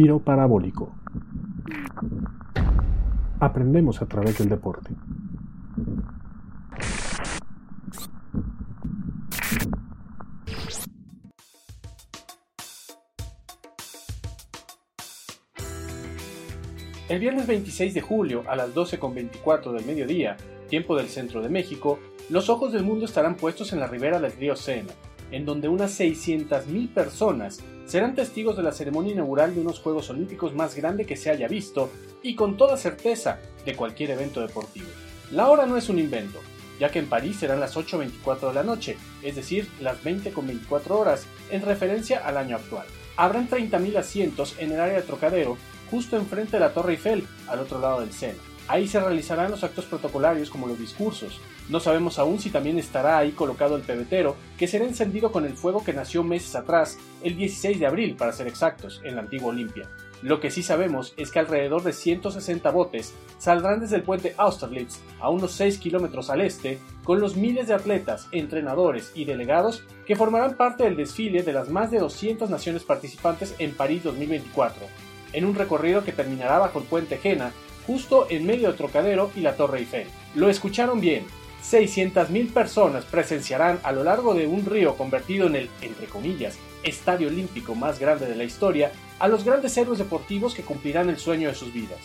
Tiro parabólico. Aprendemos a través del deporte. El viernes 26 de julio a las 12.24 del mediodía, tiempo del centro de México, los ojos del mundo estarán puestos en la ribera del río Sena, en donde unas 600.000 personas serán testigos de la ceremonia inaugural de unos Juegos Olímpicos más grande que se haya visto y con toda certeza de cualquier evento deportivo. La hora no es un invento, ya que en París serán las 8.24 de la noche, es decir, las 20.24 horas, en referencia al año actual. Habrán 30.000 asientos en el área de Trocadero, justo enfrente de la Torre Eiffel, al otro lado del Sena. Ahí se realizarán los actos protocolarios como los discursos. No sabemos aún si también estará ahí colocado el pebetero, que será encendido con el fuego que nació meses atrás, el 16 de abril para ser exactos, en la antigua Olimpia. Lo que sí sabemos es que alrededor de 160 botes saldrán desde el puente Austerlitz, a unos 6 kilómetros al este, con los miles de atletas, entrenadores y delegados que formarán parte del desfile de las más de 200 naciones participantes en París 2024, en un recorrido que terminará bajo el puente Jena justo en medio del Trocadero y la Torre Eiffel. Lo escucharon bien. 600.000 personas presenciarán a lo largo de un río convertido en el, entre comillas, estadio olímpico más grande de la historia, a los grandes héroes deportivos que cumplirán el sueño de sus vidas.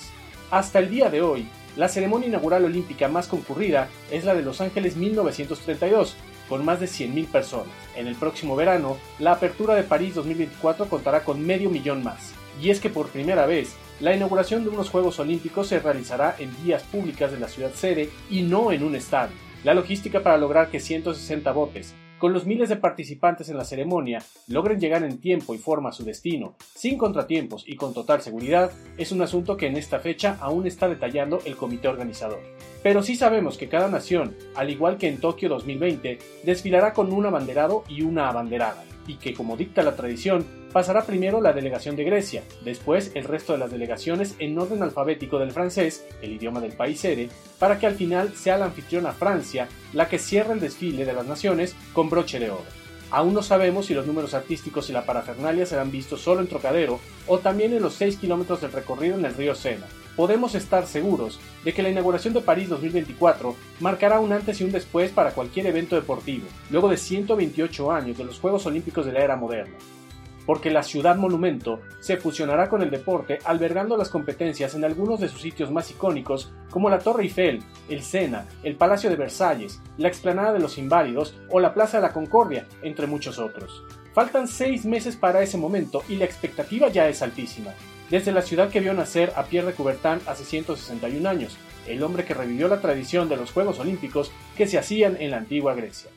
Hasta el día de hoy, la ceremonia inaugural olímpica más concurrida es la de Los Ángeles 1932, con más de 100.000 personas. En el próximo verano, la apertura de París 2024 contará con medio millón más. Y es que por primera vez, la inauguración de unos Juegos Olímpicos se realizará en vías públicas de la ciudad sede y no en un estadio. La logística para lograr que 160 botes, con los miles de participantes en la ceremonia, logren llegar en tiempo y forma a su destino, sin contratiempos y con total seguridad, es un asunto que en esta fecha aún está detallando el comité organizador. Pero sí sabemos que cada nación, al igual que en Tokio 2020, desfilará con un abanderado y una abanderada y que, como dicta la tradición, pasará primero la delegación de Grecia, después el resto de las delegaciones en orden alfabético del francés, el idioma del país sede, para que al final sea la anfitriona Francia la que cierre el desfile de las naciones con broche de oro. Aún no sabemos si los números artísticos y la parafernalia serán vistos solo en Trocadero o también en los 6 kilómetros del recorrido en el río Sena, podemos estar seguros de que la inauguración de París 2024 marcará un antes y un después para cualquier evento deportivo, luego de 128 años de los Juegos Olímpicos de la era moderna. Porque la ciudad monumento se fusionará con el deporte albergando las competencias en algunos de sus sitios más icónicos como la Torre Eiffel, el Sena, el Palacio de Versalles, la Explanada de los Inválidos o la Plaza de la Concordia, entre muchos otros. Faltan seis meses para ese momento y la expectativa ya es altísima desde la ciudad que vio nacer a Pierre de Coubertin hace 161 años, el hombre que revivió la tradición de los Juegos Olímpicos que se hacían en la antigua Grecia.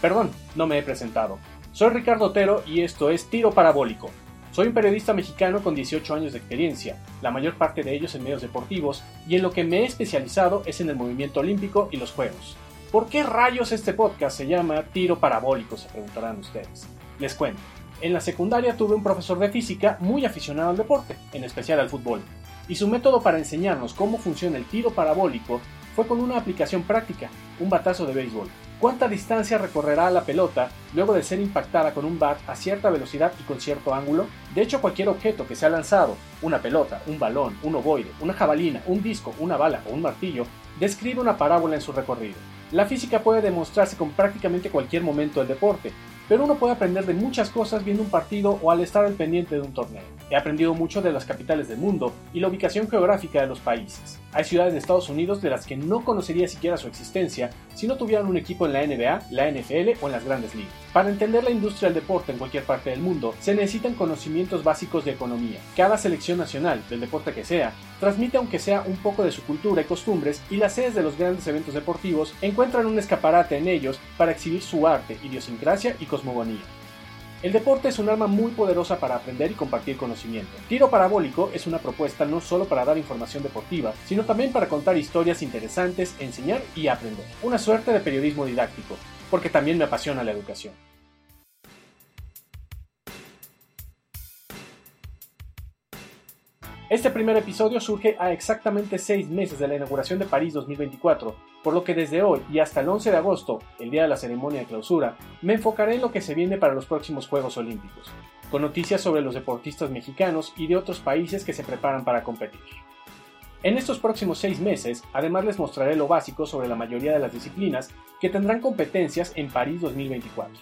Perdón, no me he presentado. Soy Ricardo Otero y esto es Tiro Parabólico. Soy un periodista mexicano con 18 años de experiencia, la mayor parte de ellos en medios deportivos, y en lo que me he especializado es en el movimiento olímpico y los Juegos. ¿Por qué rayos este podcast se llama Tiro Parabólico? Se preguntarán ustedes. Les cuento. En la secundaria tuve un profesor de física muy aficionado al deporte, en especial al fútbol, y su método para enseñarnos cómo funciona el tiro parabólico fue con una aplicación práctica, un batazo de béisbol. ¿Cuánta distancia recorrerá la pelota luego de ser impactada con un bat a cierta velocidad y con cierto ángulo? De hecho, cualquier objeto que sea lanzado, una pelota, un balón, un ovoide, una jabalina, un disco, una bala o un martillo, describe una parábola en su recorrido. La física puede demostrarse con prácticamente cualquier momento del deporte, pero uno puede aprender de muchas cosas viendo un partido o al estar al pendiente de un torneo. He aprendido mucho de las capitales del mundo y la ubicación geográfica de los países. Hay ciudades de Estados Unidos de las que no conocería siquiera su existencia si no tuvieran un equipo en la NBA, la NFL o en las grandes ligas. Para entender la industria del deporte en cualquier parte del mundo, se necesitan conocimientos básicos de economía. Cada selección nacional, del deporte que sea, transmite aunque sea un poco de su cultura y costumbres y las sedes de los grandes eventos deportivos encuentran un escaparate en ellos para exhibir su arte, idiosincrasia y cosmogonía. El deporte es un arma muy poderosa para aprender y compartir conocimiento. Tiro Parabólico es una propuesta no solo para dar información deportiva, sino también para contar historias interesantes, enseñar y aprender. Una suerte de periodismo didáctico, porque también me apasiona la educación. Este primer episodio surge a exactamente seis meses de la inauguración de París 2024, por lo que desde hoy y hasta el 11 de agosto, el día de la ceremonia de clausura, me enfocaré en lo que se viene para los próximos Juegos Olímpicos. con noticias sobre los deportistas mexicanos y de otros países que se preparan para competir. En estos próximos seis meses, además les mostraré lo básico sobre la mayoría de las disciplinas que tendrán competencias en París 2024.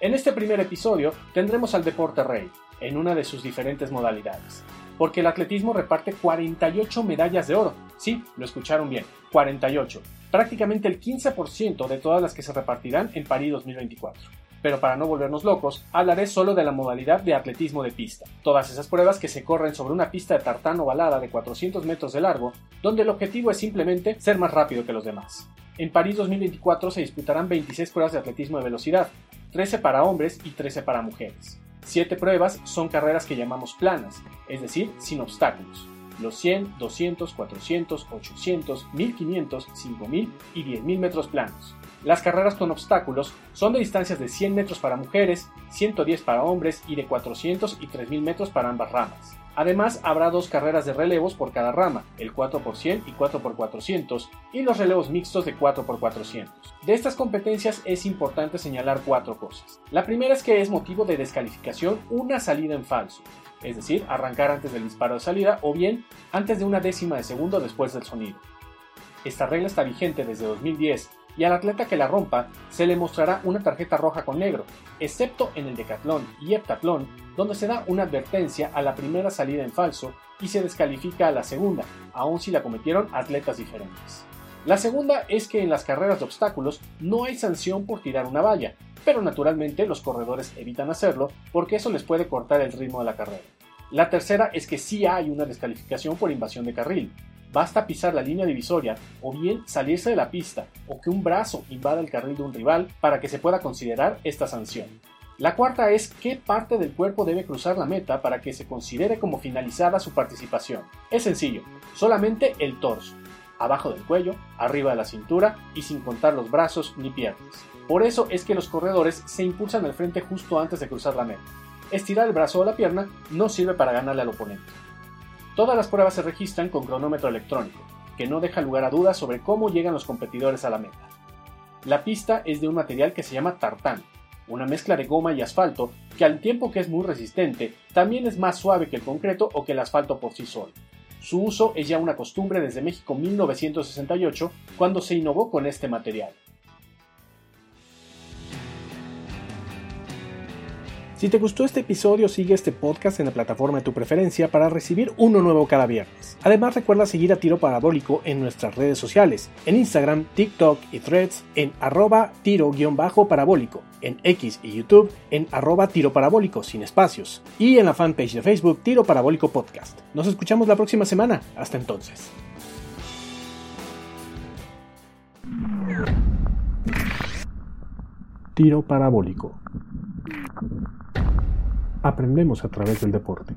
En este primer episodio tendremos al deporte rey, en una de sus diferentes modalidades, porque el atletismo reparte 48 medallas de oro. Sí, lo escucharon bien, 48, prácticamente el 15% de todas las que se repartirán en París 2024 pero para no volvernos locos, hablaré solo de la modalidad de atletismo de pista. Todas esas pruebas que se corren sobre una pista de tartán ovalada de 400 metros de largo, donde el objetivo es simplemente ser más rápido que los demás. En París 2024 se disputarán 26 pruebas de atletismo de velocidad, 13 para hombres y 13 para mujeres. Siete pruebas son carreras que llamamos planas, es decir, sin obstáculos. Los 100, 200, 400, 800, 1500, 5000 y 10000 metros planos. Las carreras con obstáculos son de distancias de 100 metros para mujeres, 110 para hombres y de 400 y 3000 metros para ambas ramas. Además, habrá dos carreras de relevos por cada rama, el 4x100 y 4x400, y los relevos mixtos de 4x400. De estas competencias es importante señalar cuatro cosas. La primera es que es motivo de descalificación una salida en falso, es decir, arrancar antes del disparo de salida o bien antes de una décima de segundo después del sonido. Esta regla está vigente desde 2010 y al atleta que la rompa se le mostrará una tarjeta roja con negro, excepto en el decatlón y heptatlón, donde se da una advertencia a la primera salida en falso y se descalifica a la segunda, aun si la cometieron atletas diferentes. La segunda es que en las carreras de obstáculos no hay sanción por tirar una valla, pero naturalmente los corredores evitan hacerlo porque eso les puede cortar el ritmo de la carrera. La tercera es que sí hay una descalificación por invasión de carril, Basta pisar la línea divisoria o bien salirse de la pista o que un brazo invada el carril de un rival para que se pueda considerar esta sanción. La cuarta es qué parte del cuerpo debe cruzar la meta para que se considere como finalizada su participación. Es sencillo, solamente el torso, abajo del cuello, arriba de la cintura y sin contar los brazos ni piernas. Por eso es que los corredores se impulsan al frente justo antes de cruzar la meta. Estirar el brazo o la pierna no sirve para ganarle al oponente. Todas las pruebas se registran con cronómetro electrónico, que no deja lugar a dudas sobre cómo llegan los competidores a la meta. La pista es de un material que se llama tartán, una mezcla de goma y asfalto que al tiempo que es muy resistente, también es más suave que el concreto o que el asfalto por sí solo. Su uso es ya una costumbre desde México 1968, cuando se innovó con este material. Si te gustó este episodio, sigue este podcast en la plataforma de tu preferencia para recibir uno nuevo cada viernes. Además, recuerda seguir a Tiro Parabólico en nuestras redes sociales, en Instagram, TikTok y Threads en arroba tiro-parabólico, en X y YouTube en arroba tiro parabólico sin espacios, y en la fanpage de Facebook Tiro Parabólico Podcast. Nos escuchamos la próxima semana. Hasta entonces. Tiro Parabólico Aprendemos a través del deporte.